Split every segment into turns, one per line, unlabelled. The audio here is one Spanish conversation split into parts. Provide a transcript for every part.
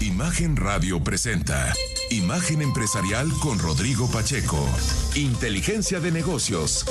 Imagen Radio presenta Imagen Empresarial con Rodrigo Pacheco. Inteligencia de negocios.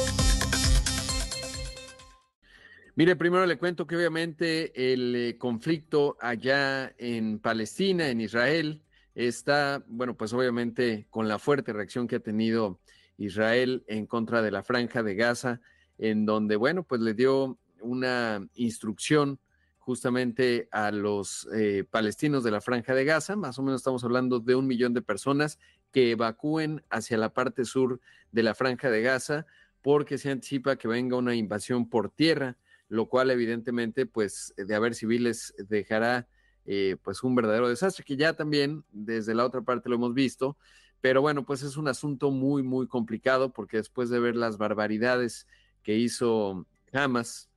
Mire, primero le cuento que obviamente el eh, conflicto allá en Palestina, en Israel, está, bueno, pues obviamente con la fuerte reacción que ha tenido Israel en contra de la franja de Gaza, en donde, bueno, pues le dio una instrucción justamente a los eh, palestinos de la franja de Gaza, más o menos estamos hablando de un millón de personas que evacúen hacia la parte sur de la franja de Gaza porque se anticipa que venga una invasión por tierra, lo cual evidentemente pues de haber civiles dejará eh, pues un verdadero desastre que ya también desde la otra parte lo hemos visto, pero bueno pues es un asunto muy muy complicado porque después de ver las barbaridades que hizo Hamas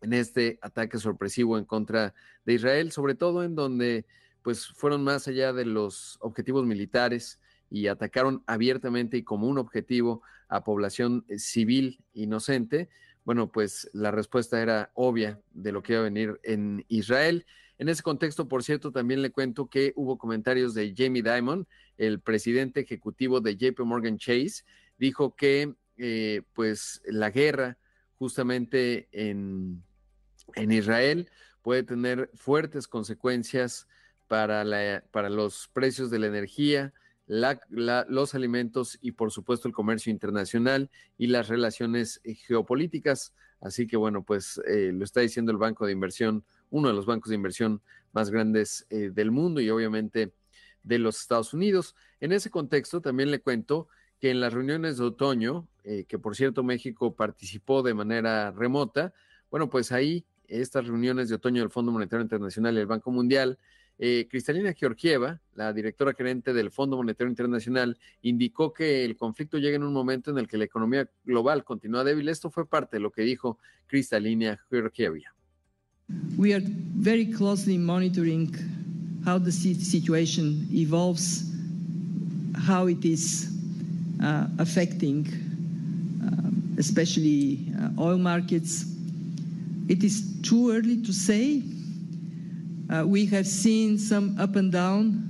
en este ataque sorpresivo en contra de Israel, sobre todo en donde pues fueron más allá de los objetivos militares y atacaron abiertamente y como un objetivo a población eh, civil inocente. Bueno, pues la respuesta era obvia de lo que iba a venir en Israel. En ese contexto, por cierto, también le cuento que hubo comentarios de Jamie Dimon, el presidente ejecutivo de JP Morgan Chase, dijo que eh, pues la guerra justamente en, en, Israel puede tener fuertes consecuencias para, la, para los precios de la energía, la, los alimentos y por supuesto el comercio internacional y las relaciones geopolíticas. Así que bueno, pues eh, lo está diciendo el Banco de Inversión, uno de los bancos de inversión más grandes eh, del mundo y obviamente de los Estados Unidos. En ese contexto también le cuento que en las reuniones de otoño, eh, que por cierto México participó de manera remota, bueno, pues ahí estas reuniones de otoño del Fondo Monetario Internacional y el Banco Mundial, eh, Cristalina Georgieva, la directora gerente del Fondo Monetario Internacional, indicó que el conflicto llega en un momento en el que la economía global continúa débil. Esto fue parte de lo que dijo Cristalina Georgieva.
We are very closely monitoring how the situation evolves, how it is uh, affecting uh, especially uh, oil markets. It is too early to say. Uh, we have seen some up and down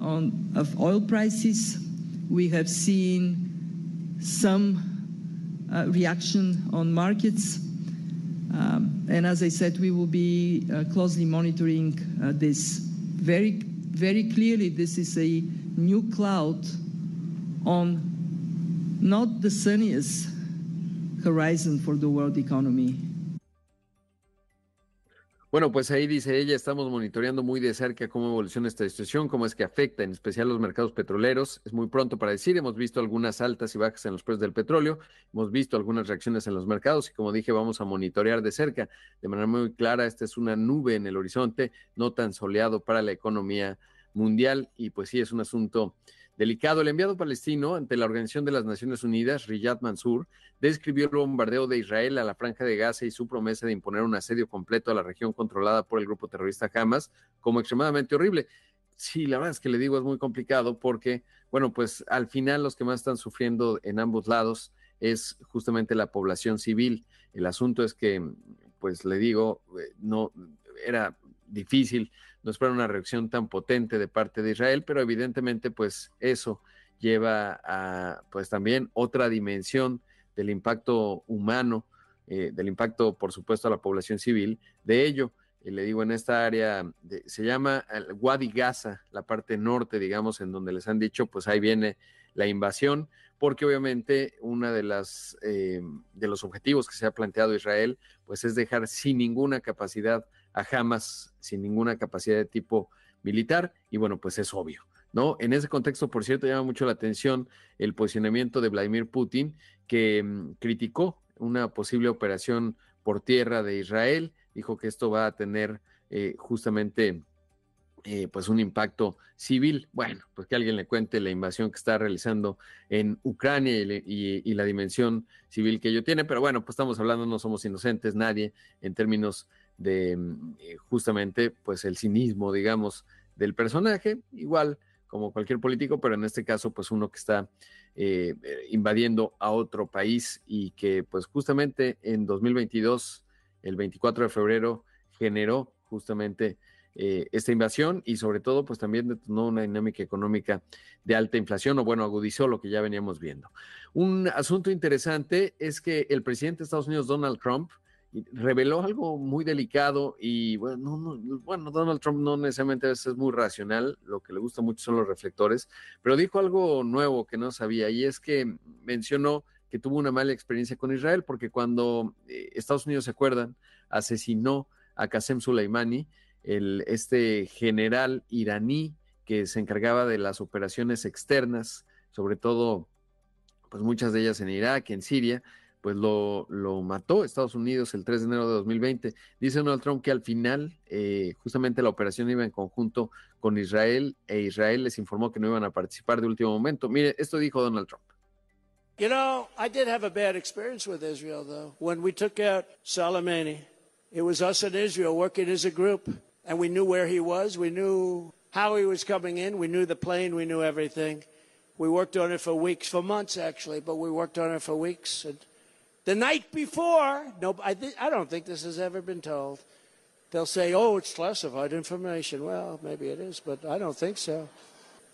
on of oil prices. We have seen some uh, reaction on markets. Um, and as I said, we will be uh, closely monitoring this. Very, very clearly, this is a new cloud on not the sunniest horizon for the world economy.
Bueno, pues ahí dice ella, estamos monitoreando muy de cerca cómo evoluciona esta situación, cómo es que afecta en especial los mercados petroleros. Es muy pronto para decir, hemos visto algunas altas y bajas en los precios del petróleo, hemos visto algunas reacciones en los mercados y como dije, vamos a monitorear de cerca de manera muy clara. Esta es una nube en el horizonte, no tan soleado para la economía mundial y pues sí, es un asunto Delicado, el enviado palestino ante la Organización de las Naciones Unidas, Riyad Mansour, describió el bombardeo de Israel a la franja de Gaza y su promesa de imponer un asedio completo a la región controlada por el grupo terrorista Hamas como extremadamente horrible. Sí, la verdad es que le digo es muy complicado porque, bueno, pues al final los que más están sufriendo en ambos lados es justamente la población civil. El asunto es que, pues le digo, eh, no era difícil no espera una reacción tan potente de parte de Israel, pero evidentemente pues eso lleva a pues también otra dimensión del impacto humano, eh, del impacto por supuesto a la población civil de ello. Y le digo, en esta área se llama Wadi Gaza, la parte norte, digamos, en donde les han dicho, pues ahí viene la invasión, porque obviamente una de las eh, de los objetivos que se ha planteado Israel, pues es dejar sin ninguna capacidad a Hamas sin ninguna capacidad de tipo militar y bueno, pues es obvio. ¿No? En ese contexto, por cierto, llama mucho la atención el posicionamiento de Vladimir Putin, que mm, criticó una posible operación por tierra de Israel, dijo que esto va a tener eh, justamente eh, pues un impacto civil. Bueno, pues que alguien le cuente la invasión que está realizando en Ucrania y, la dimensión civil que ello tiene, pero bueno, pues estamos hablando, no somos inocentes nadie en términos de mm, eh, justamente pues el cinismo, digamos, del personaje, igual como cualquier político, pero en este caso pues uno que está eh, invadiendo a otro país y que pues justamente en 2022, el 24 de febrero, generó justamente eh, esta invasión y sobre todo pues también detonó una dinámica económica de alta inflación o bueno, agudizó lo que ya veníamos viendo. Un asunto interesante es que el presidente de Estados Unidos, Donald Trump, reveló algo muy delicado y bueno, bueno, Donald Trump no necesariamente es muy racional, lo que le gusta mucho son los reflectores, pero dijo algo nuevo que no sabía y es que mencionó que tuvo una mala experiencia con Israel porque cuando eh, Estados Unidos, se acuerdan, asesinó a Qasem Soleimani, el, este general iraní que se encargaba de las operaciones externas, sobre todo, pues muchas de ellas en Irak, en Siria, pues lo, lo, mató Estados Unidos el 3 de enero de 2020. Dice Donald Trump que al final eh, justamente la operación iba en conjunto con Israel e Israel les informó que no iban a participar de último momento. Mire, esto dijo Donald Trump.
You know, I did have a bad experience with Israel, though. When we took out Soleimani, it was us and Israel working as a group. and we knew where he was. We knew how he was coming in. We knew the plane. We knew everything. We worked on it for weeks, for months actually, but we worked on it for weeks. And the night before, no, I, th- I don't think this has ever been told. They'll say, oh, it's classified information. Well, maybe it is, but I don't think so.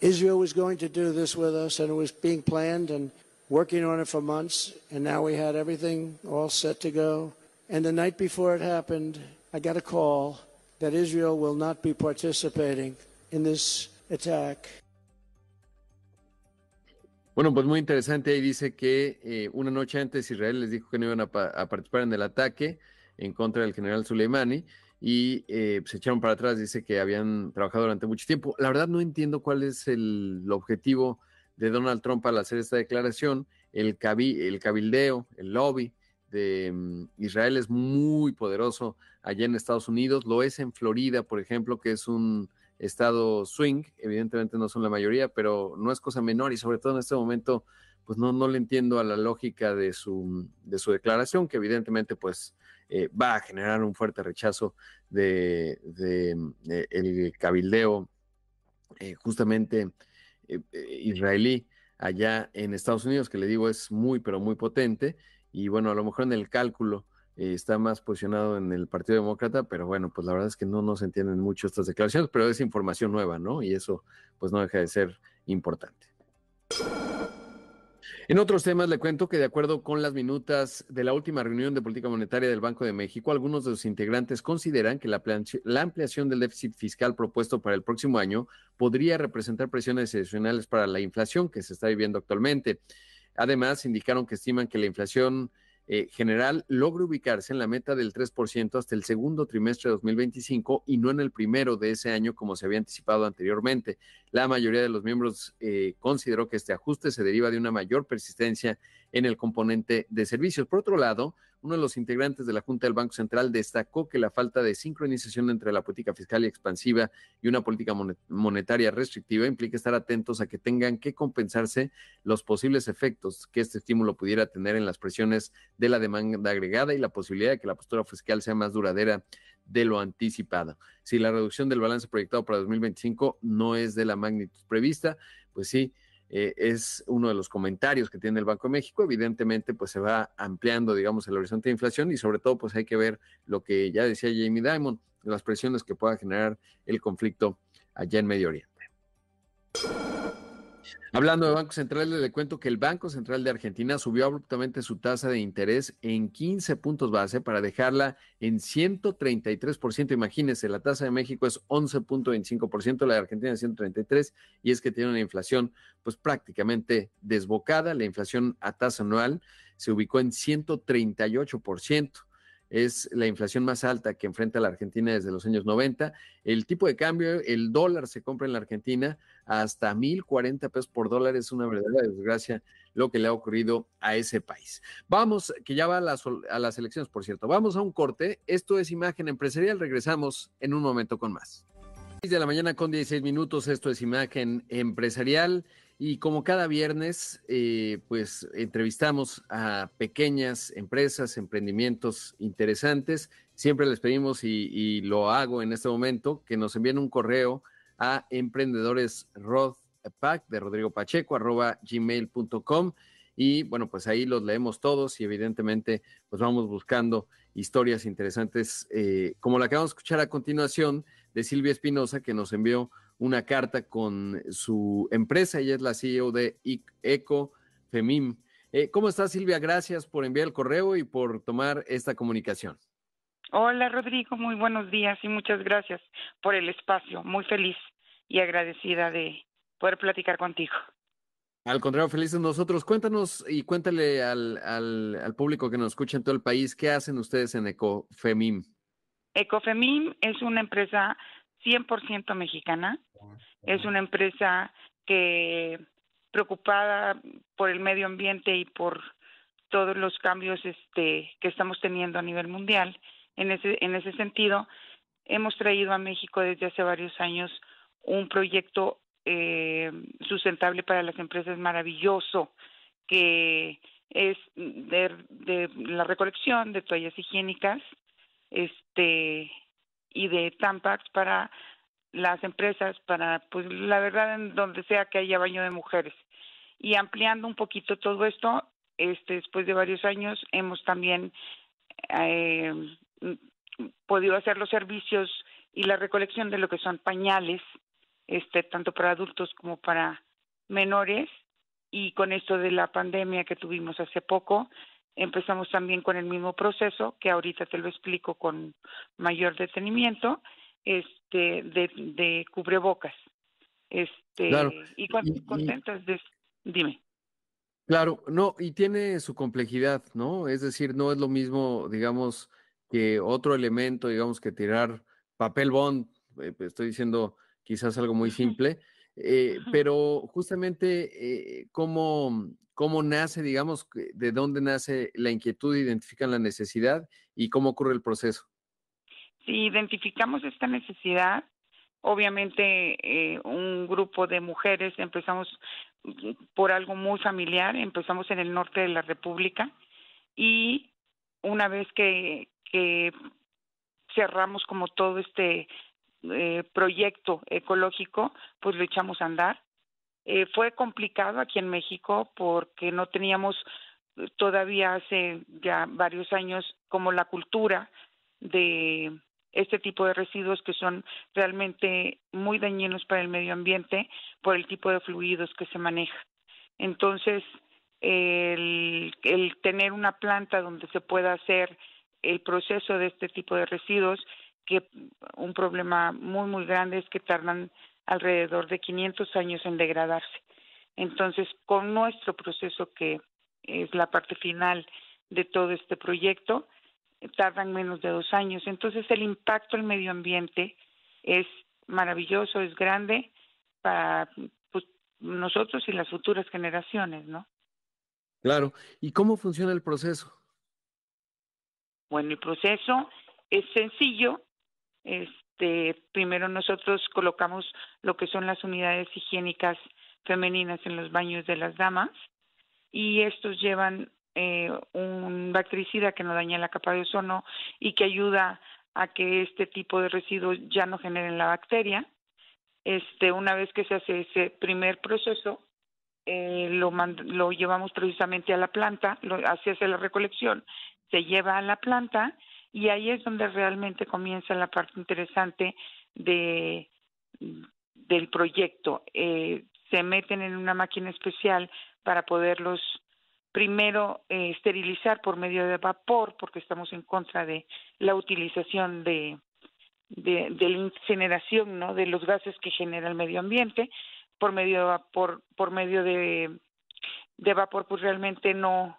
Israel was going to do this with us, and it was being planned and working on it for months, and now we had everything all set to go. And the night before it happened, I got a call that Israel will not be participating in this attack.
Bueno, pues muy interesante. Ahí dice que eh, una noche antes Israel les dijo que no iban a, participar en el ataque en contra del general Soleimani y eh, se echaron para atrás. Dice que habían trabajado durante mucho tiempo. La verdad no entiendo cuál es el, el objetivo de Donald Trump al hacer esta declaración. El, cabi, el cabildeo, el lobby de mm, Israel es muy poderoso allá en Estados Unidos, lo es en Florida, por ejemplo, que es un estado swing, evidentemente no son la mayoría, pero no es cosa menor y sobre todo en este momento, pues no, no le entiendo a la lógica de su, de su declaración, que evidentemente pues eh, va a generar un fuerte rechazo de, el cabildeo eh, justamente eh, israelí allá en Estados Unidos, que le digo es muy, pero muy potente, y bueno, a lo mejor en el cálculo eh, está más posicionado en el Partido Demócrata, pero bueno, pues la verdad es que no nos entienden mucho estas declaraciones, pero es información nueva, ¿no? Y eso pues no deja de ser importante. En otros temas le cuento que de acuerdo con las minutas de la última reunión de política monetaria del Banco de México, algunos de sus integrantes consideran que la, la ampliación del déficit fiscal propuesto para el próximo año podría representar presiones adicionales para la inflación que se está viviendo actualmente. Además, indicaron que estiman que la inflación eh, general logra ubicarse en la meta del 3% hasta el segundo trimestre de 2025 y no en el primero de ese año como se había anticipado anteriormente. La mayoría de los miembros eh, consideró que este ajuste se deriva de una mayor persistencia en el componente de servicios. Por otro lado, uno de los integrantes de la Junta del Banco Central destacó que la falta de sincronización entre la política fiscal expansiva y una política monetaria restrictiva implica estar atentos a que tengan que compensarse los posibles efectos que este estímulo pudiera tener en las presiones de la demanda agregada y la posibilidad de que la postura fiscal sea más duradera de lo anticipado. Si la reducción del balance proyectado para 2025 no es de la magnitud prevista, pues sí, eh, es uno de los comentarios que tiene el Banco de México. Evidentemente, pues se va ampliando, digamos, el horizonte de inflación y sobre todo, pues hay que ver lo que ya decía Jamie Dimon, las presiones que pueda generar el conflicto allá en Medio Oriente. Hablando de bancos centrales, le cuento que el Banco Central de Argentina subió abruptamente su tasa de interés en 15 puntos base para dejarla en 133%. Imagínense, la tasa de México es 11.25%, la de Argentina es 133%, y es que tiene una inflación pues prácticamente desbocada. La inflación a tasa anual se ubicó en 138% es la inflación más alta que enfrenta la Argentina desde los años 90. El tipo de cambio, el dólar se compra en la Argentina hasta 1.040 pesos por dólar. Es una verdadera desgracia lo que le ha ocurrido a ese país. Vamos, que ya va a las, a las elecciones, por cierto. Vamos a un corte. Esto es Imagen Empresarial. Regresamos en un momento con más. de la mañana con 16 minutos, esto es Imagen Empresarial y como cada viernes, eh, pues entrevistamos a pequeñas empresas, emprendimientos interesantes. Siempre les pedimos, y, lo hago en este momento, que nos envíen un correo a emprendedores de Rodrigo Pacheco arroba gmail.com y bueno, pues ahí los leemos todos y evidentemente pues vamos buscando historias interesantes eh, como la que vamos a escuchar a continuación de Silvia Espinosa, que nos envió una carta con su empresa. Ella es la CEO de Eco Femim. Eh, ¿Cómo estás, Silvia? Gracias por enviar el correo y por tomar esta comunicación.
Hola, Rodrigo. Muy buenos días y muchas gracias por el espacio. Muy feliz y agradecida de poder platicar contigo.
Al contrario, felices nosotros. Cuéntanos y cuéntale al, al, al, público que nos escucha en todo el país, ¿qué hacen ustedes en Ecofemim?
Ecofemim es una empresa 100% mexicana. Es una empresa que preocupada por el medio ambiente y por todos los cambios este, que estamos teniendo a nivel mundial. En ese, en ese sentido, hemos traído a México desde hace varios años un proyecto eh, sustentable para las empresas maravilloso, que es de, de la recolección de toallas higiénicas este y de Tampax para las empresas, para pues la verdad en donde sea que haya baño de mujeres. Y ampliando un poquito todo esto, este después de varios años hemos también eh, podido hacer los servicios y la recolección de lo que son pañales, este tanto para adultos como para menores y con esto de la pandemia que tuvimos hace poco, Empezamos también con el mismo proceso, que ahorita te lo explico con mayor detenimiento, este, de, de cubrebocas. Este, y, contentas de, dime.
Claro, no, y tiene su complejidad, ¿no? Es decir, no es lo mismo, digamos, que otro elemento, digamos, que tirar papel bond, eh, estoy diciendo quizás algo muy simple, eh, pero justamente eh, cómo, cómo nace, digamos, de dónde nace la inquietud, identifican la necesidad y cómo ocurre el proceso.
Si identificamos esta necesidad, obviamente eh, un grupo de mujeres empezamos por algo muy familiar, empezamos en el norte de la República y una vez que, que cerramos como todo este eh, proyecto ecológico, pues lo echamos a andar. Eh, fue complicado aquí en México porque no teníamos eh, todavía hace ya varios años como la cultura de este tipo de residuos que son realmente muy dañinos para el medio ambiente por el tipo de fluidos que se maneja. Entonces, el, el tener una planta donde se pueda hacer el proceso de este tipo de residuos que un problema muy, muy grande es que tardan alrededor de 500 años en degradarse. Entonces, con nuestro proceso, que es la parte final de todo este proyecto, tardan menos de dos años. Entonces, el impacto al medio ambiente es maravilloso, es grande para pues, nosotros y las futuras generaciones, ¿no?
Claro. ¿Y cómo funciona el proceso?
Bueno, el proceso es sencillo, este, primero nosotros colocamos lo que son las unidades higiénicas femeninas en los baños de las damas y estos llevan eh, un bactericida que no daña la capa de ozono y que ayuda a que este tipo de residuos ya no generen la bacteria. Este, una vez que se hace ese primer proceso, eh, lo, lo llevamos precisamente a la planta, lo, así hace la recolección, se lleva a la planta y ahí es donde realmente comienza la parte interesante de del proyecto. Eh, se meten en una máquina especial para poderlos primero eh, esterilizar por medio de vapor, porque estamos en contra de la utilización de, de, la incineración ¿no? de los gases que genera el medio ambiente, por medio de vapor, por medio de, de vapor, pues realmente no,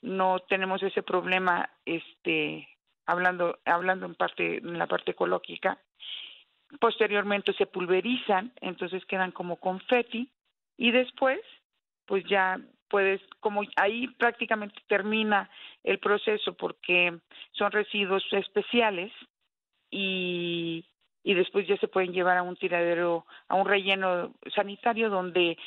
no tenemos ese problema este hablando, hablando en parte, en la parte ecológica. Posteriormente se pulverizan, entonces quedan como confeti, y después, pues ya puedes, como ahí prácticamente termina el proceso porque son residuos especiales y y después ya se pueden llevar a un tiradero, a un relleno sanitario donde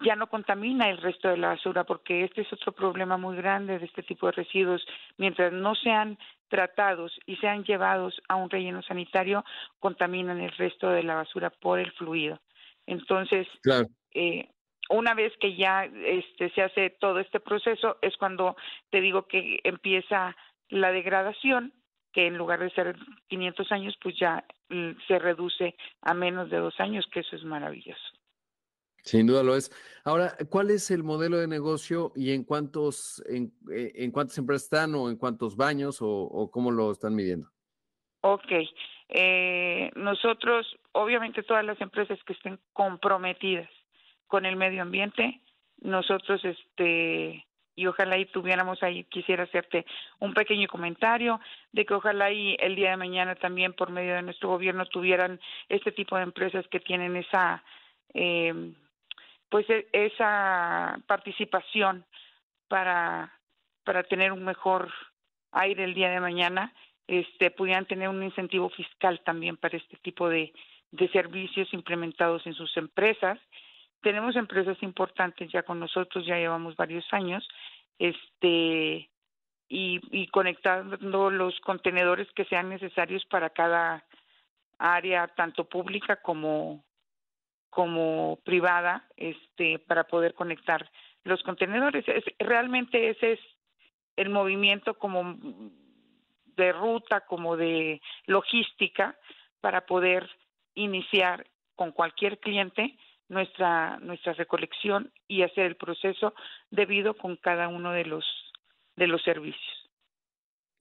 ya no contamina el resto de la basura, porque este es otro problema muy grande de este tipo de residuos. Mientras no sean tratados y sean llevados a un relleno sanitario, contaminan el resto de la basura por el fluido. Entonces, eh, una vez que ya este, se hace todo este proceso, es cuando te digo que empieza la degradación, que en lugar de ser 500 años, pues ya mm, se reduce a menos de dos años, que eso es maravilloso.
Sin duda lo es. Ahora, ¿cuál es el modelo de negocio y en cuántos, en, eh, en cuántas empresas están o en cuántos baños o, cómo lo están midiendo?
Ok. Eh, nosotros, obviamente todas las empresas que estén comprometidas con el medio ambiente, nosotros, este, y ojalá y tuviéramos ahí, quisiera hacerte un pequeño comentario de que ojalá y el día de mañana también por medio de nuestro gobierno tuvieran este tipo de empresas que tienen esa eh, pues e, esa participación para, para tener un mejor aire el día de mañana, este, pudieran tener un incentivo fiscal también para este tipo de, de servicios implementados en sus empresas. Tenemos empresas importantes ya con nosotros, ya llevamos varios años, este, y, y conectando los contenedores que sean necesarios para cada área, tanto pública como, como privada este para poder conectar los contenedores. Realmente ese es el movimiento como de ruta como de logística para poder iniciar con cualquier cliente nuestra nuestra recolección y hacer el proceso debido con cada uno de los de los servicios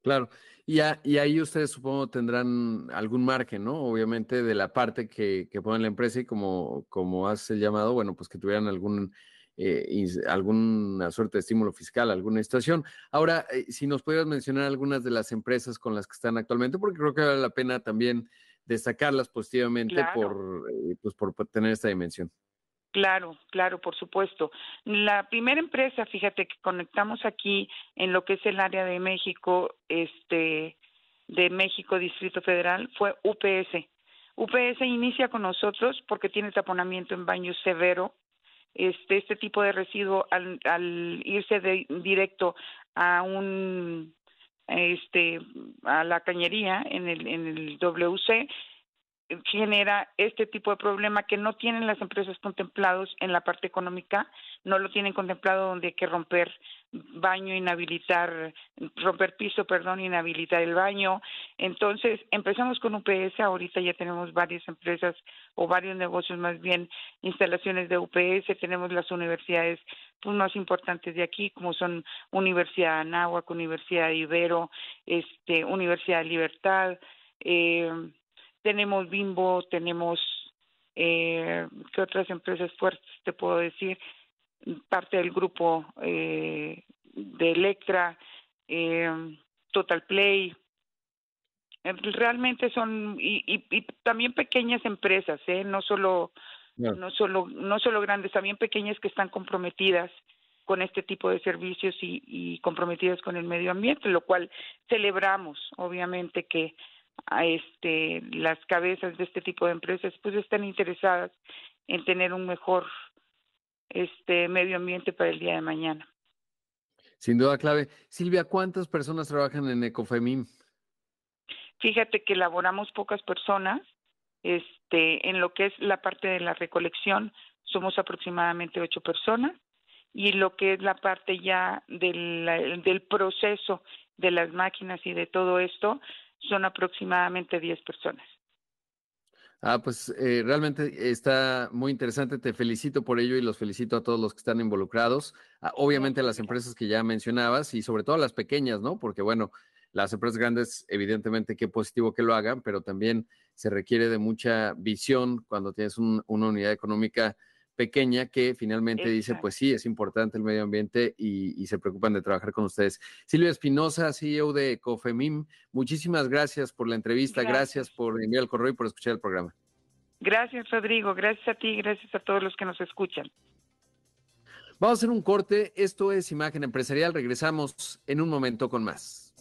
claro y, y, ahí ustedes supongo tendrán algún margen, ¿no? Obviamente de la parte que, que pone la empresa y como, como hace el llamado, bueno, pues que tuvieran algún, eh, alguna suerte de estímulo fiscal, alguna situación. Ahora, eh, si nos pudieras mencionar algunas de las empresas con las que están actualmente, porque creo que vale la pena también destacarlas positivamente por, eh, pues por tener esta dimensión.
Claro, claro, por supuesto. La primera empresa, fíjate que conectamos aquí en lo que es el área de México, este, de México Distrito Federal, fue UPS. UPS inicia con nosotros porque tiene taponamiento en baño severo. Este, este tipo de residuo al, al irse de, directo a un este a la cañería en el en el WC genera este tipo de problema que no tienen las empresas contemplados en la parte económica, no lo tienen contemplado donde hay que romper baño, inhabilitar, romper piso, perdón, inhabilitar el baño. Entonces, empezamos con UPS, ahorita ya tenemos varias empresas o varios negocios más bien, instalaciones de UPS, tenemos las universidades pues, más importantes de aquí, como son Universidad de Anáhuac, Universidad de Ibero, este, Universidad de Libertad, eh, tenemos Bimbo, tenemos, eh, ¿qué otras empresas fuertes te puedo decir? Parte del grupo eh, de Electra, eh, Total Play. Eh, realmente son, y, y, y también pequeñas empresas, ¿eh? No solo, no solo, no solo grandes, también pequeñas que están comprometidas con este tipo de servicios y, y comprometidas con el medio ambiente, lo cual celebramos, obviamente, que a este las cabezas de este tipo de empresas pues están interesadas en tener un mejor este medio ambiente para el día de mañana.
Sin duda clave. Silvia, ¿cuántas personas trabajan en Ecofemim?
Fíjate que elaboramos pocas personas. Este, en lo que es la parte de la recolección, somos aproximadamente ocho personas. Y lo que es la parte ya del, del proceso de las máquinas y de todo esto, son aproximadamente 10 personas.
Ah, pues eh, realmente está muy interesante. Te felicito por ello y los felicito a todos los que están involucrados. Ah, obviamente a las empresas que ya mencionabas y sobre todo a las pequeñas, ¿no? Porque bueno, las empresas grandes, evidentemente, qué positivo que lo hagan, pero también se requiere de mucha visión cuando tienes una unidad económica pequeña que finalmente dice, pues sí, es importante el medio ambiente y, se preocupan de trabajar con ustedes. Silvia Espinosa, CEO de COFEMIM, muchísimas gracias por la entrevista, gracias, por enviar el correo y por escuchar el programa.
Gracias, Rodrigo, gracias a ti, gracias a todos los que nos escuchan.
Vamos a hacer un corte, esto es Imagen Empresarial, regresamos en un momento con más.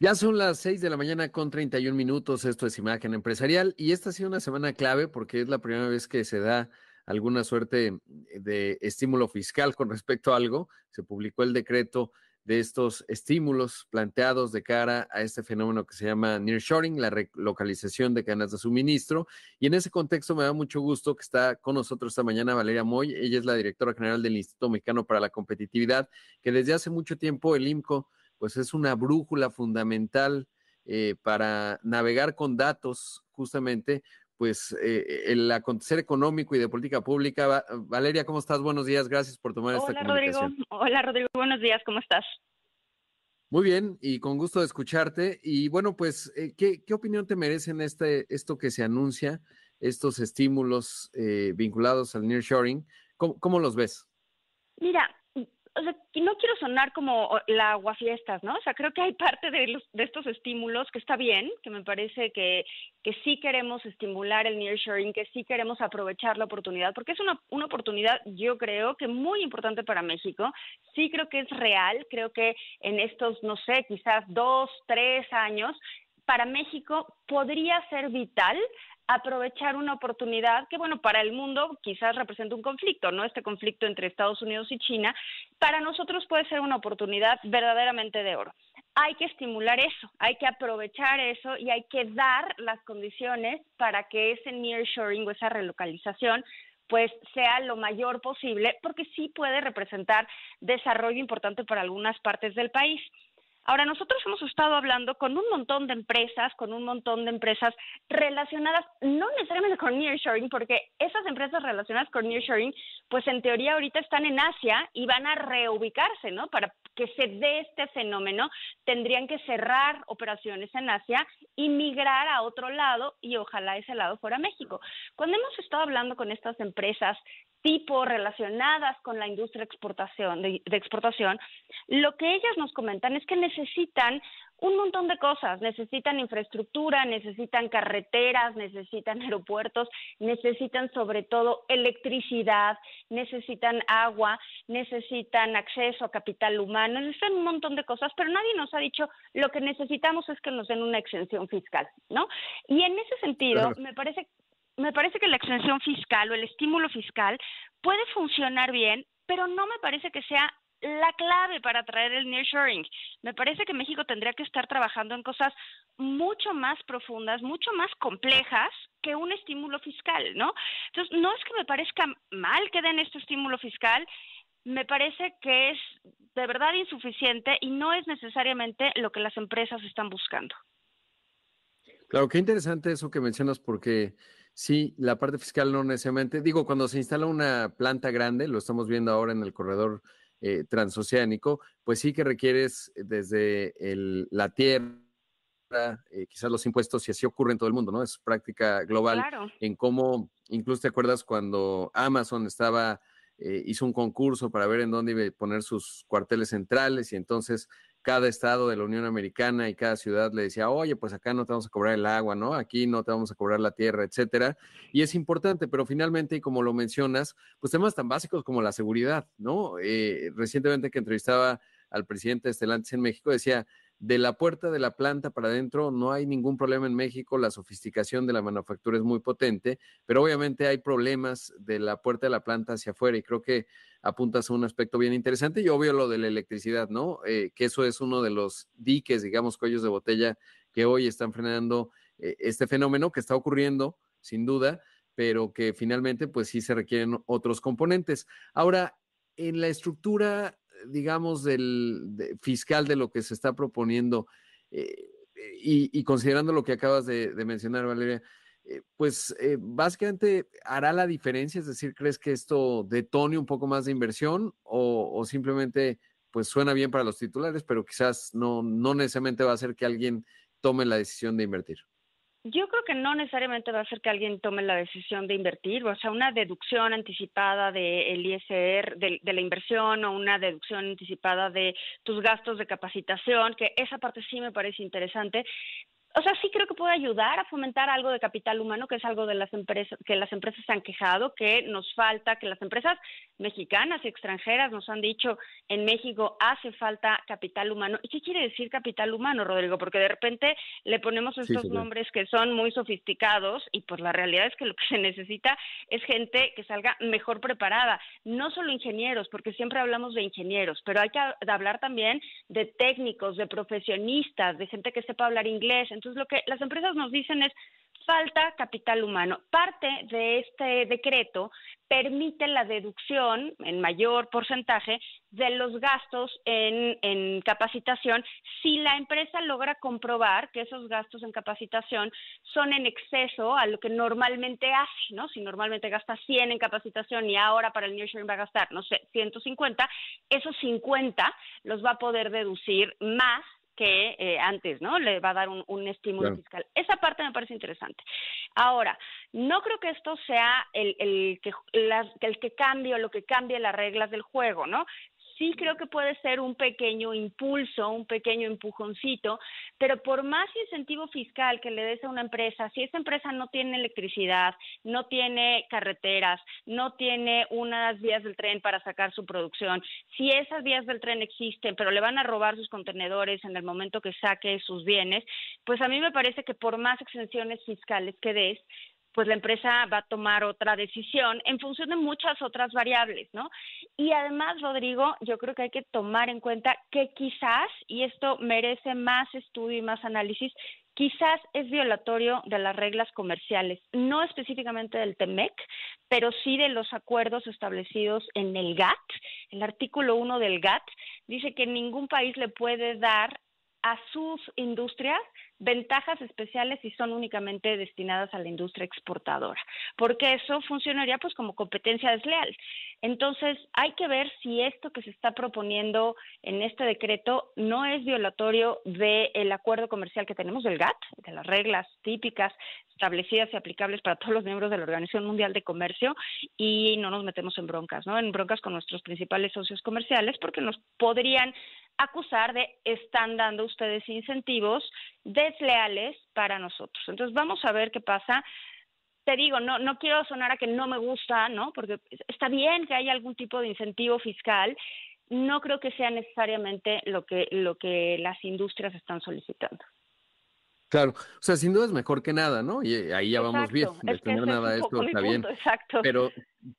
Ya son las 6 de la mañana con 31 minutos. Esto es Imagen Empresarial y esta ha sido una semana clave porque es la primera vez que se da alguna suerte de estímulo fiscal con respecto a algo. Se publicó el decreto de estos estímulos planteados de cara a este fenómeno que se llama nearshoring, la relocalización de cadenas de suministro. Y en ese contexto me da mucho gusto que está con nosotros esta mañana Valeria Moy. Ella es la directora general del Instituto Mexicano para la Competitividad, que desde hace mucho tiempo el IMCO pues es una brújula fundamental eh, para navegar con datos justamente pues eh, el acontecer económico y de política pública. Valeria, ¿cómo estás? Buenos días, gracias por tomar esta comunicación.
Rodrigo. Hola Rodrigo, buenos días, ¿cómo estás?
Muy bien, y con gusto de escucharte. Y bueno, pues, eh, ¿qué, ¿qué, opinión te merecen este, esto que se anuncia, estos estímulos eh, vinculados al nearshoring? ¿Cómo, ¿Cómo los ves?
Mira, o sea, no quiero sonar como la aguafiestas, ¿no? O sea, creo que hay parte de, los, de estos estímulos que está bien, que me parece que, que sí queremos estimular el nearshoring, que sí queremos aprovechar la oportunidad, porque es una, una oportunidad, yo creo, que muy importante para México. Sí creo que es real, creo que en estos, no sé, quizás dos, tres años, para México podría ser vital aprovechar una oportunidad que, bueno, para el mundo quizás representa un conflicto, ¿no? Este conflicto entre Estados Unidos y China, para nosotros puede ser una oportunidad verdaderamente de oro. Hay que estimular eso, hay que aprovechar eso y hay que dar las condiciones para que ese nearshoring o esa relocalización pues sea lo mayor posible, porque sí puede representar desarrollo importante para algunas partes del país. Ahora, nosotros hemos estado hablando con un montón de empresas, con un montón de empresas relacionadas, no necesariamente con nearshoring, porque esas empresas relacionadas con nearshoring, pues en teoría ahorita están en Asia y van a reubicarse, ¿no? Para que se dé este fenómeno, tendrían que cerrar operaciones en Asia y migrar a otro lado y ojalá ese lado fuera México. Cuando hemos estado hablando con estas empresas tipo relacionadas con la industria exportación, de, de, exportación, lo que ellas nos comentan es que necesitan un montón de cosas, necesitan infraestructura, necesitan carreteras, necesitan aeropuertos, necesitan sobre todo electricidad, necesitan agua, necesitan acceso a capital humano, necesitan un montón de cosas, pero nadie nos ha dicho lo que necesitamos es que nos den una exención fiscal, ¿no? Y en ese sentido, claro. me parece me parece que la exención fiscal o el estímulo fiscal puede funcionar bien, pero no me parece que sea la clave para atraer el nearshoring. Me parece que México tendría que estar trabajando en cosas mucho más profundas, mucho más complejas que un estímulo fiscal, ¿no? Entonces, no es que me parezca mal que den este estímulo fiscal, me parece que es de verdad insuficiente y no es necesariamente lo que las empresas están buscando.
Claro, qué interesante eso que mencionas porque Sí, la parte fiscal no necesariamente. Digo, cuando se instala una planta grande, lo estamos viendo ahora en el corredor eh, transoceánico, pues sí que requieres desde el, la tierra, eh, quizás los impuestos, y así ocurre en todo el mundo, ¿no? Es práctica global
claro.
en cómo, incluso te acuerdas cuando Amazon estaba, eh, hizo un concurso para ver en dónde iba a poner sus cuarteles centrales y entonces cada estado de la Unión Americana y cada ciudad le decía, oye, pues acá no te vamos a cobrar el agua, ¿no? Aquí no te vamos a cobrar la tierra, etcétera. Y es importante, pero finalmente, y como lo mencionas, pues temas tan básicos como la seguridad, ¿no? Eh, recientemente que entrevistaba al presidente de Estelantes en México, decía, de la puerta de la planta para adentro no hay ningún problema en México, la sofisticación de la manufactura es muy potente, pero obviamente hay problemas de la puerta de la planta hacia afuera y creo que apuntas a un aspecto bien interesante y obvio lo de la electricidad, ¿no? Eh, que eso es uno de los diques, digamos, cuellos de botella que hoy están frenando eh, este fenómeno que está ocurriendo, sin duda, pero que finalmente pues sí se requieren otros componentes. Ahora, en la estructura digamos, del de, fiscal de lo que se está proponiendo eh, y, y, considerando lo que acabas de, mencionar, Valeria, eh, pues eh, básicamente hará la diferencia, es decir, ¿crees que esto detone un poco más de inversión o, o simplemente pues suena bien para los titulares, pero quizás no, no necesariamente va a hacer que alguien tome la decisión de invertir?
Yo creo que no necesariamente va a ser que alguien tome la decisión de invertir, o sea, una deducción anticipada del de ISR, de, de, la inversión o una deducción anticipada de tus gastos de capacitación, que esa parte sí me parece interesante. O sea, sí creo que puede ayudar a fomentar algo de capital humano, que es algo de las empresas, que las empresas se han quejado, que nos falta, que las empresas mexicanas y extranjeras nos han dicho, en México hace falta capital humano. ¿Y qué quiere decir capital humano, Rodrigo? Porque de repente le ponemos estos nombres que son muy sofisticados y pues la realidad es que lo que se necesita es gente que salga mejor preparada, no solo ingenieros, porque siempre hablamos de ingenieros, pero hay que hablar también de técnicos, de profesionistas, de gente que sepa hablar inglés. Entonces, lo que las empresas nos dicen es, falta capital humano. Parte de este decreto permite la deducción en mayor porcentaje de los gastos en, en, capacitación si la empresa logra comprobar que esos gastos en capacitación son en exceso a lo que normalmente hace, ¿no? Si normalmente gasta 100 en capacitación y ahora para el nearshoring va a gastar, no sé, 150, esos 50 los va a poder deducir más que eh, antes, ¿no? Le va a dar un, estímulo fiscal. Esa parte me parece interesante. Ahora, no creo que esto sea el, el que, el que cambie o lo que cambie las reglas del juego, ¿no? Sí creo que puede ser un pequeño impulso, un pequeño empujoncito, pero por más incentivo fiscal que le des a una empresa, si esa empresa no tiene electricidad, no tiene carreteras, no tiene unas vías del tren para sacar su producción, si esas vías del tren existen, pero le van a robar sus contenedores en el momento que saque sus bienes, pues a mí me parece que por más exenciones fiscales que des, pues la empresa va a tomar otra decisión en función de muchas otras variables, ¿no? Y además, Rodrigo, yo creo que hay que tomar en cuenta que quizás, y esto merece más estudio y más análisis, quizás es violatorio de las reglas comerciales, no específicamente del TEMEC, pero sí de los acuerdos establecidos en el GATT. El artículo 1 del GATT dice que ningún país le puede dar a sus industrias ventajas especiales si son únicamente destinadas a la industria exportadora, porque eso funcionaría pues como competencia desleal. Entonces, hay que ver si esto que se está proponiendo en este decreto no es violatorio del acuerdo comercial que tenemos del GATT, de las reglas típicas establecidas y aplicables para todos los miembros de la Organización Mundial de Comercio y no nos metemos en broncas, ¿no? En broncas con nuestros principales socios comerciales porque nos podrían acusar de están dando ustedes incentivos desleales para nosotros. Entonces vamos a ver qué pasa. Te digo, no, no quiero sonar a que no me gusta, ¿no? Porque está bien que haya algún tipo de incentivo fiscal. No creo que sea necesariamente lo que, lo que las industrias están solicitando.
Claro, o sea, sin duda es mejor que nada, ¿no? Y eh, ahí ya vamos bien, de tener nada de esto está bien,
exacto.
pero,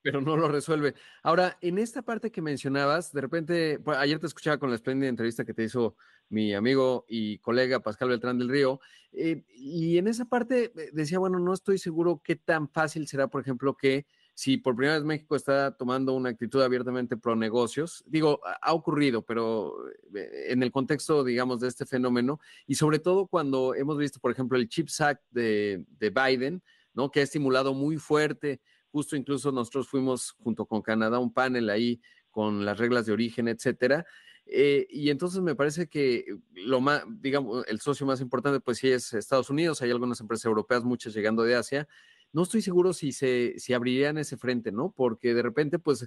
pero no lo resuelve. Ahora, en esta parte que mencionabas, de repente, pues, ayer te escuchaba con la espléndida entrevista que te hizo mi amigo y colega Pascal Beltrán del Río, eh, y en esa parte eh, decía, bueno, no estoy seguro qué tan fácil será, por ejemplo, que si por primera vez México está tomando una actitud abiertamente pro negocios, digo, ha ocurrido, pero eh, en el contexto, digamos, de este fenómeno, y sobre todo cuando hemos visto, por ejemplo, el Chips Act de, Biden, ¿no? Que ha estimulado muy fuerte, justo incluso nosotros fuimos junto con Canadá un panel ahí con las reglas de origen, etcétera. Eh, y entonces me parece que lo más, digamos, el socio más importante, pues sí es Estados Unidos, hay algunas empresas europeas, muchas llegando de Asia, no estoy seguro si se si abrirían ese frente, ¿no? Porque de repente, pues,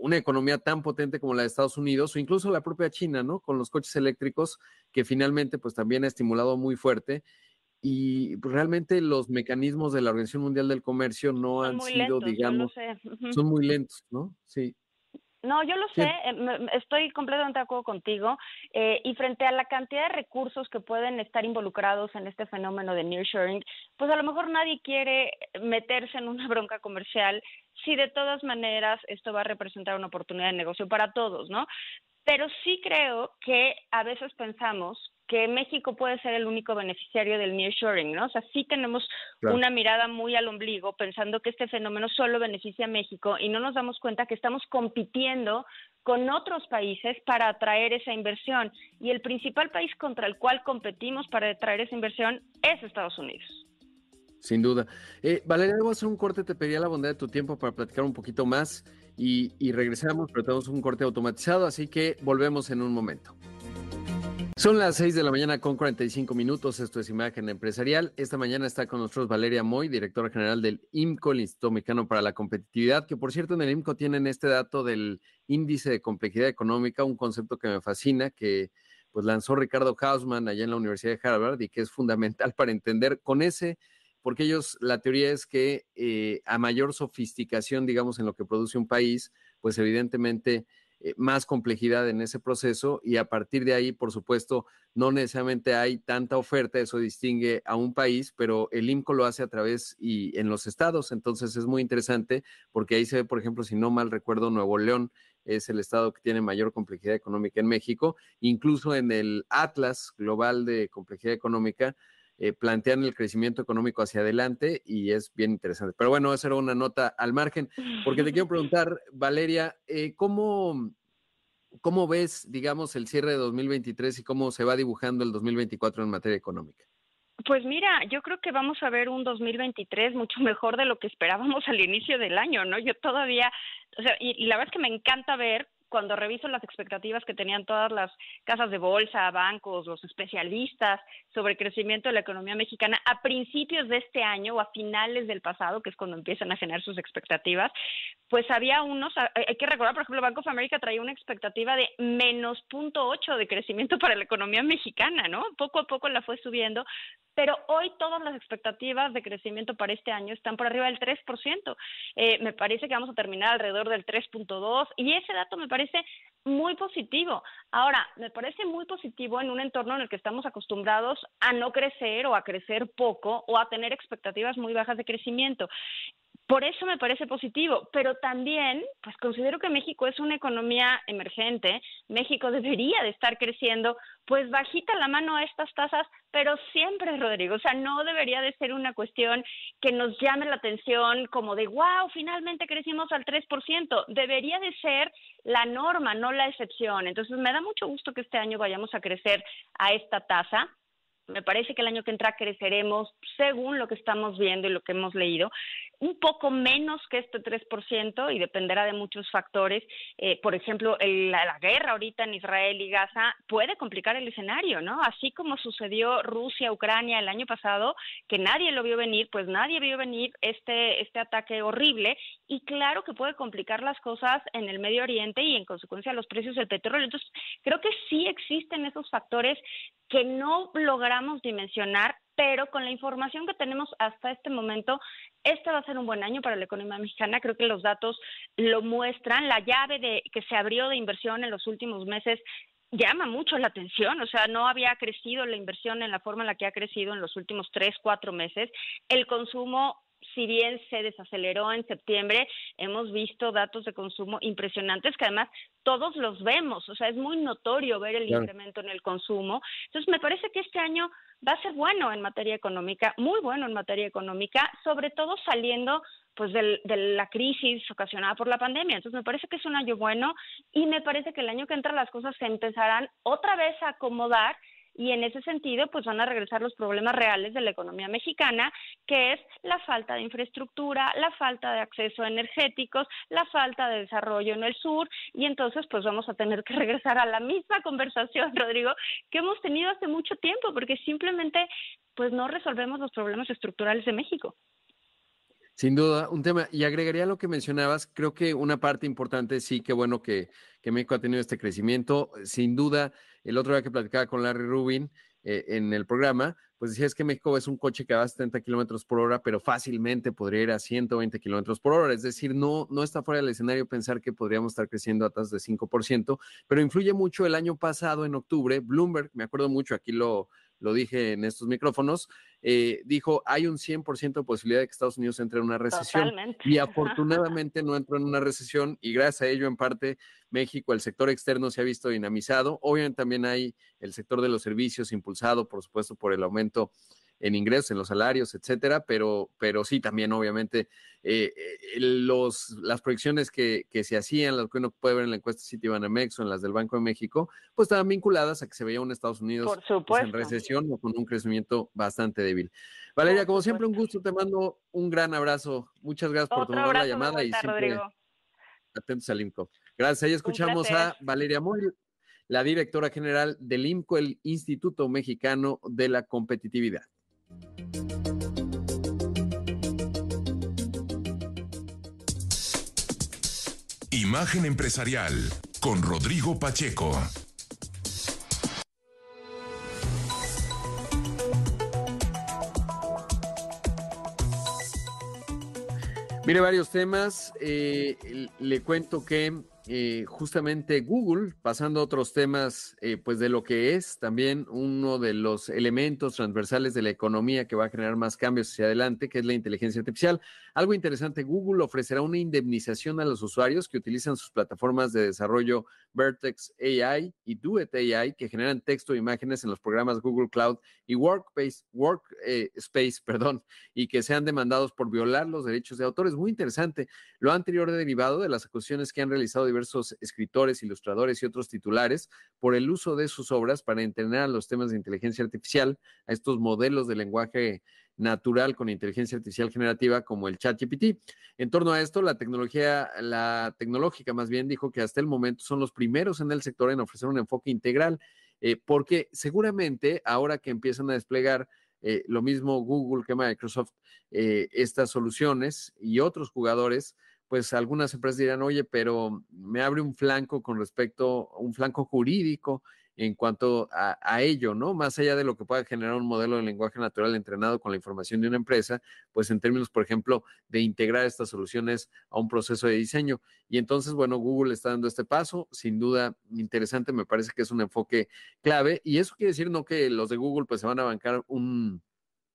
una economía tan potente como la de Estados Unidos o incluso la propia China, ¿no? Con los coches eléctricos, que finalmente, pues, también ha estimulado muy fuerte. Y realmente los mecanismos de la Organización Mundial del Comercio no han sido, digamos, son muy lentos, ¿no? Sí.
No, yo lo sé, eh, estoy completamente de acuerdo contigo. Eh, y frente a la cantidad de recursos que pueden estar involucrados en este fenómeno de nearshoring, pues a lo mejor nadie quiere meterse en una bronca comercial si de todas maneras esto va a representar una oportunidad de negocio para todos, ¿no? Pero sí creo que a veces pensamos que México puede ser el único beneficiario del nearshoring, ¿no? O sea, sí tenemos una mirada muy al ombligo pensando que este fenómeno solo beneficia a México y no nos damos cuenta que estamos compitiendo con otros países para atraer esa inversión y el principal país contra el cual competimos para atraer esa inversión es Estados Unidos.
Sin duda. Eh, Valeria, a hacer un corte, te pedía la bondad de tu tiempo para platicar un poquito más y, regresamos, pero tenemos un corte automatizado, así que volvemos en un momento. Son las 6 de la mañana con 45 minutos. Esto es Imagen Empresarial. Esta mañana está con nosotros Valeria Moy, directora general del IMCO, el Instituto Mexicano para la Competitividad, que por cierto en el IMCO tienen este dato del índice de complejidad económica, un concepto que me fascina, que pues lanzó Ricardo Hausman allá en la Universidad de Harvard y que es fundamental para entender con ese, porque ellos, la teoría es que eh, a mayor sofisticación, digamos, en lo que produce un país, pues evidentemente eh, más complejidad en ese proceso y a partir de ahí, por supuesto, no necesariamente hay tanta oferta, eso distingue a un país, pero el IMCO lo hace a través y en los estados, entonces es muy interesante porque ahí se ve, por ejemplo, si no mal recuerdo, Nuevo León es el estado que tiene mayor complejidad económica en México. Incluso en el Atlas Global de Complejidad Económica, eh, plantean el crecimiento económico hacia adelante y es bien interesante. Pero bueno, esa era una nota al margen, porque te quiero preguntar, Valeria, eh, ¿cómo, ¿cómo ves, digamos, el cierre de 2023 y cómo se va dibujando el 2024 en materia económica?
Pues mira, yo creo que vamos a ver un 2023 mucho mejor de lo que esperábamos al inicio del año, ¿no? Yo todavía, o sea, y, y la verdad es que me encanta ver cuando reviso las expectativas que tenían todas las casas de bolsa, bancos, los especialistas sobre el crecimiento de la economía mexicana a principios de este año o a finales del pasado, que es cuando empiezan a generar sus expectativas, pues había unos, hay que recordar, por ejemplo, Banco of America traía una expectativa de menos punto ocho de crecimiento para la economía mexicana, ¿no? Poco a poco la fue subiendo, pero hoy todas las expectativas de crecimiento para este año están por arriba del 3%. Eh, me parece que vamos a terminar alrededor del 3.2 y ese dato me parece muy positivo. Ahora, me parece muy positivo en un entorno en el que estamos acostumbrados a no crecer o a crecer poco o a tener expectativas muy bajas de crecimiento. Por eso me parece positivo, pero también, pues considero que México es una economía emergente. México debería de estar creciendo, pues bajita la mano a estas tasas, pero siempre, Rodrigo. O sea, no debería de ser una cuestión que nos llame la atención como de, wow, finalmente crecimos al 3%. Debería de ser la norma, no la excepción. Entonces, me da mucho gusto que este año vayamos a crecer a esta tasa me parece que el año que entra creceremos, según lo que estamos viendo y lo que hemos leído, un poco menos que este 3% y dependerá de muchos factores. Eh, por ejemplo, la, guerra ahorita en Israel y Gaza puede complicar el escenario, ¿no? Así como sucedió Rusia-Ucrania el año pasado, que nadie lo vio venir, pues nadie vio venir este, este ataque horrible y claro que puede complicar las cosas en el Medio Oriente y en consecuencia los precios del petróleo. Entonces, creo que sí existen esos factores que no logramos dimensionar pero con la información que tenemos hasta este momento, este va a ser un buen año para la economía mexicana. Creo que los datos lo muestran. La llave de que se abrió de inversión en los últimos meses llama mucho la atención, o sea, no había crecido la inversión en la forma en la que ha crecido en los últimos tres, cuatro meses. El consumo si bien se desaceleró en septiembre, hemos visto datos de consumo impresionantes que además todos los vemos, o sea, es muy notorio ver el incremento en el consumo. Entonces, me parece que este año va a ser bueno en materia económica, muy bueno en materia económica, sobre todo saliendo pues de la crisis ocasionada por la pandemia. Entonces me parece que es un año bueno y me parece que el año que entra las cosas se empezarán otra vez a acomodar y en ese sentido pues van a regresar los problemas reales de la economía mexicana, que es la falta de infraestructura, la falta de acceso a energéticos, la falta de desarrollo en el sur y entonces pues vamos a tener que regresar a la misma conversación, Rodrigo, que hemos tenido hace mucho tiempo porque simplemente pues no resolvemos los problemas estructurales de México.
Sin duda, un tema, y agregaría lo que mencionabas, creo que una parte importante, sí, qué bueno que, México ha tenido este crecimiento. Sin duda, el otro día que platicaba con Larry Rubin eh, en el programa, pues decía es que México es un coche que va a 70 kilómetros por hora, pero fácilmente podría ir a 120 kilómetros por hora. Es decir, no, no está fuera del escenario pensar que podríamos estar creciendo a tasas de 5%, pero influye mucho el año pasado, en octubre, Bloomberg, me acuerdo mucho, aquí lo, lo dije en estos micrófonos, eh, dijo, hay un 100% de posibilidad de que Estados Unidos entre en una recesión. Y afortunadamente no entró en una recesión y gracias a ello, en parte, México, el sector externo se ha visto dinamizado. Obviamente también hay el sector de los servicios impulsado, por supuesto, por el aumento en ingresos, en los salarios, etcétera, pero, pero sí también obviamente eh, eh, los, las proyecciones que, que, se hacían, lo que uno puede ver en la encuesta Citibanamex o en las del Banco de México, pues estaban vinculadas a que se veía un Estados Unidos pues, en recesión o con un crecimiento bastante débil. Valeria, como siempre, un gusto, te mando un gran abrazo. Muchas gracias por tomar la llamada y siempre atentos al INCO. Gracias, ahí escuchamos a Valeria Moy, la directora general del IMCO, el Instituto Mexicano de la Competitividad.
Imagen empresarial con Rodrigo Pacheco.
Mire, varios temas. Eh, le cuento que eh, justamente Google, pasando a otros temas, eh, pues de lo que es también uno de los elementos transversales de la economía que va a generar más cambios hacia adelante, que es la inteligencia artificial. Algo interesante, Google ofrecerá una indemnización a los usuarios que utilizan sus plataformas de desarrollo Vertex AI y Duet AI, que generan texto e imágenes en los programas Google Cloud y Workspace, Workspace, perdón, y que sean demandados por violar los derechos de autores. Muy interesante. Lo anterior derivado de las acusaciones que han realizado diversos escritores, ilustradores y otros titulares por el uso de sus obras para entrenar a los temas de inteligencia artificial, a estos modelos de lenguaje natural con inteligencia artificial generativa como el ChatGPT. En torno a esto, la tecnología, la tecnológica más bien dijo que hasta el momento son los primeros en el sector en ofrecer un enfoque integral, eh, porque seguramente ahora que empiezan a desplegar eh, lo mismo Google que Microsoft, eh, estas soluciones y otros jugadores, pues algunas empresas dirán, oye, pero me abre un flanco con respecto, un flanco jurídico en cuanto a, ello, ¿no? Más allá de lo que pueda generar un modelo de lenguaje natural entrenado con la información de una empresa, pues en términos, por ejemplo, de integrar estas soluciones a un proceso de diseño. Y entonces, bueno, Google está dando este paso, sin duda interesante, me parece que es un enfoque clave. Y eso quiere decir no que los de Google pues se van a bancar un,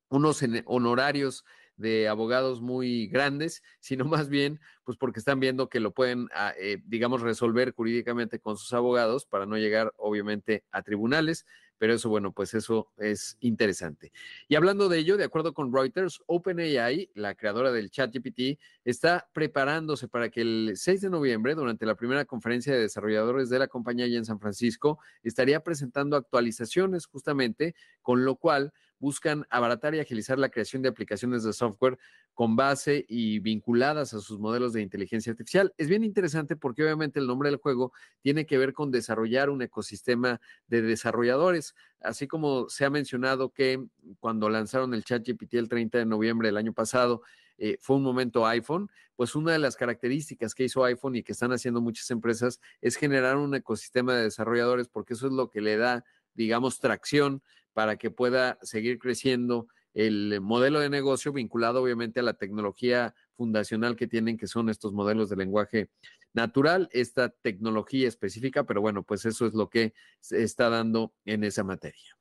unos honorarios de abogados muy grandes, sino más bien, pues porque están viendo que lo pueden, ah, eh, digamos, resolver jurídicamente con sus abogados para no llegar, obviamente, a tribunales. Pero eso, bueno, pues eso es interesante. Y hablando de ello, de acuerdo con Reuters, OpenAI, la creadora del ChatGPT, está preparándose para que el 6 de noviembre, durante la primera conferencia de desarrolladores de la compañía allá en San Francisco, estaría presentando actualizaciones justamente, con lo cual buscan abaratar y agilizar la creación de aplicaciones de software con base y vinculadas a sus modelos de inteligencia artificial. Es bien interesante porque obviamente el nombre del juego tiene que ver con desarrollar un ecosistema de desarrolladores, así como se ha mencionado que cuando lanzaron el ChatGPT el 30 de noviembre del año pasado, eh, fue un momento iPhone, pues una de las características que hizo iPhone y que están haciendo muchas empresas es generar un ecosistema de desarrolladores porque eso es lo que le da, digamos, tracción para que pueda seguir creciendo el modelo de negocio vinculado obviamente a la tecnología fundacional que tienen, que son estos modelos de lenguaje natural, esta tecnología específica, pero bueno, pues eso es lo que se está dando en esa materia.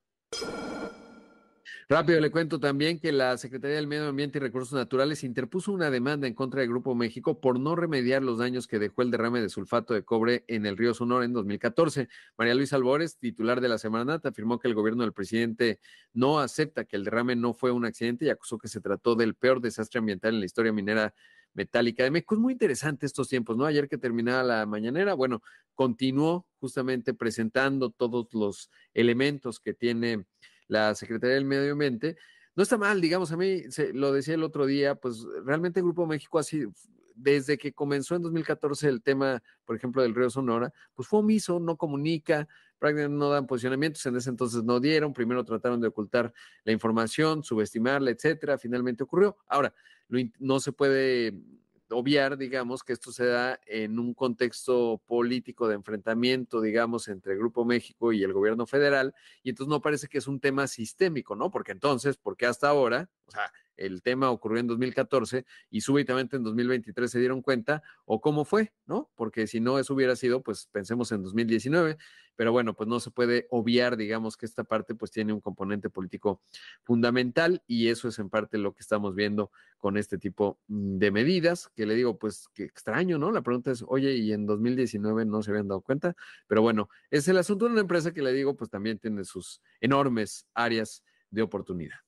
Rápido le cuento también que la Secretaría del Medio Ambiente y Recursos Naturales interpuso una demanda en contra del Grupo México por no remediar los daños que dejó el derrame de sulfato de cobre en el río Sonora en 2014. María Luisa Albores, titular de la Semanata, afirmó que el gobierno del presidente no acepta que el derrame no fue un accidente y acusó que se trató del peor desastre ambiental en la historia minera metálica de México. Es muy interesante estos tiempos, ¿no? Ayer que terminaba la mañanera, bueno, continuó justamente presentando todos los elementos que tiene la Secretaría del Medio Ambiente. No está mal, digamos, a mí lo decía el otro día, pues realmente el Grupo México así, desde que comenzó en 2014 el tema, por ejemplo, del río Sonora, pues fue omiso, no comunica, prácticamente no dan posicionamientos, en ese entonces no dieron, primero trataron de ocultar la información, subestimarla, etcétera, finalmente ocurrió. Ahora, no se puede obviar, digamos, que esto se da en un contexto político de enfrentamiento, digamos, entre Grupo México y el gobierno federal, y entonces no parece que es un tema sistémico, ¿no? Porque entonces, porque hasta ahora, o sea, el tema ocurrió en 2014 y súbitamente en 2023 se dieron cuenta, o cómo fue, ¿no? Porque si no eso hubiera sido, pues pensemos en 2019, pero bueno, pues no se puede obviar, digamos, que esta parte pues tiene un componente político fundamental y eso es en parte lo que estamos viendo con este tipo de medidas, que le digo, pues qué extraño, ¿no? La pregunta es, oye, y en 2019 no se habían dado cuenta, pero bueno, es el asunto de una empresa que le digo, pues también tiene sus enormes áreas de oportunidad.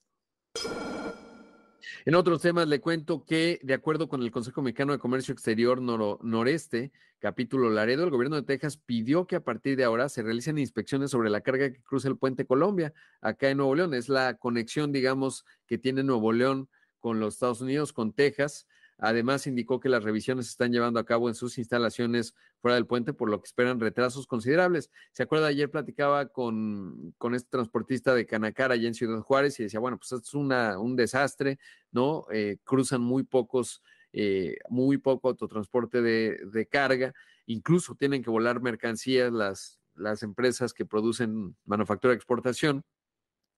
En otros temas le cuento que, de acuerdo con el Consejo Mexicano de Comercio Exterior Noreste, capítulo Laredo, el gobierno de Texas pidió que a partir de ahora se realicen inspecciones sobre la carga que cruza el puente Colombia, acá en Nuevo León. Es la conexión, digamos, que tiene Nuevo León con los Estados Unidos, con Texas. Además, indicó que las revisiones se están llevando a cabo en sus instalaciones fuera del puente, por lo que esperan retrasos considerables. ¿Se acuerda? Ayer platicaba con, con este transportista de Canacara allá en Ciudad Juárez y decía, bueno, pues es una, un desastre, ¿no? Eh, cruzan muy pocos, eh, muy poco autotransporte de, de, carga, incluso tienen que volar mercancías las, las empresas que producen manufactura exportación.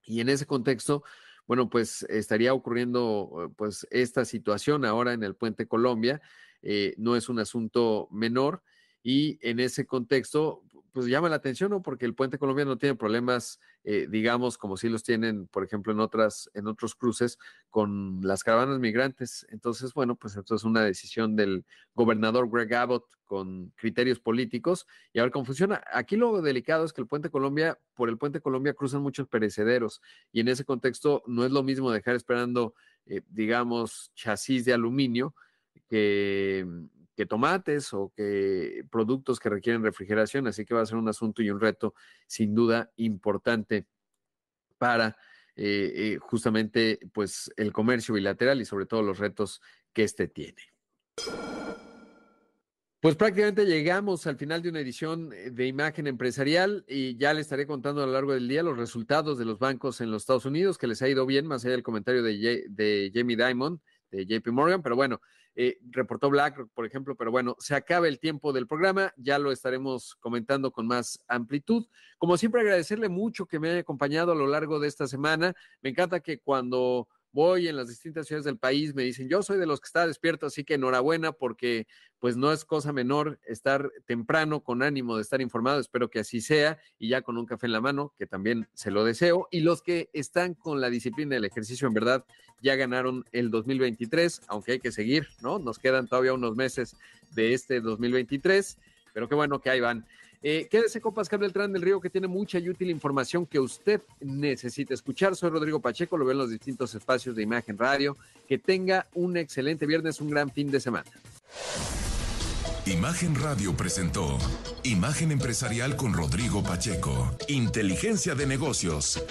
Y en ese contexto, bueno, pues estaría ocurriendo pues esta situación ahora en el puente Colombia. Eh, no es un asunto menor y en ese contexto, pues llama la atención, ¿no? Porque el puente Colombia no tiene problemas, eh, digamos, como si los tienen, por ejemplo, en otras, en otros cruces con las caravanas migrantes. Entonces, bueno, pues esto es una decisión del gobernador Greg Abbott con criterios políticos y a ver cómo funciona. Aquí lo delicado es que el puente Colombia, por el puente Colombia cruzan muchos perecederos y en ese contexto no es lo mismo dejar esperando, eh, digamos, chasis de aluminio que que tomates o que productos que requieren refrigeración, así que va a ser un asunto y un reto sin duda importante para eh, eh, justamente pues el comercio bilateral y sobre todo los retos que este tiene. Pues prácticamente llegamos al final de una edición eh, de imagen empresarial y ya le estaré contando a lo largo del día los resultados de los bancos en los Estados Unidos, que les ha ido bien, más allá del comentario de, de Jamie Dimon, de JP Morgan, pero bueno, eh, reportó BlackRock, por ejemplo, pero bueno, se acaba el tiempo del programa, ya lo estaremos comentando con más amplitud. Como siempre, agradecerle mucho que me haya acompañado a lo largo de esta semana. Me encanta que cuando voy en las distintas ciudades del país, me dicen, yo soy de los que está despierto, así que enhorabuena porque pues no es cosa menor estar temprano con ánimo de estar informado, espero que así sea y ya con un café en la mano, que también se lo deseo. Y los que están con la disciplina del ejercicio, en verdad, ya ganaron el 2023, aunque hay que seguir, ¿no? Nos quedan todavía unos meses de este 2023, pero qué bueno que ahí van. Eh, quédese con Pascal Beltrán del Río, que tiene mucha y útil información que usted necesita escuchar. Soy Rodrigo Pacheco, lo ven en los distintos espacios de Imagen Radio. Que tenga un excelente viernes, un gran fin de semana.
Imagen Radio presentó Imagen Empresarial con Rodrigo Pacheco. Inteligencia de negocios.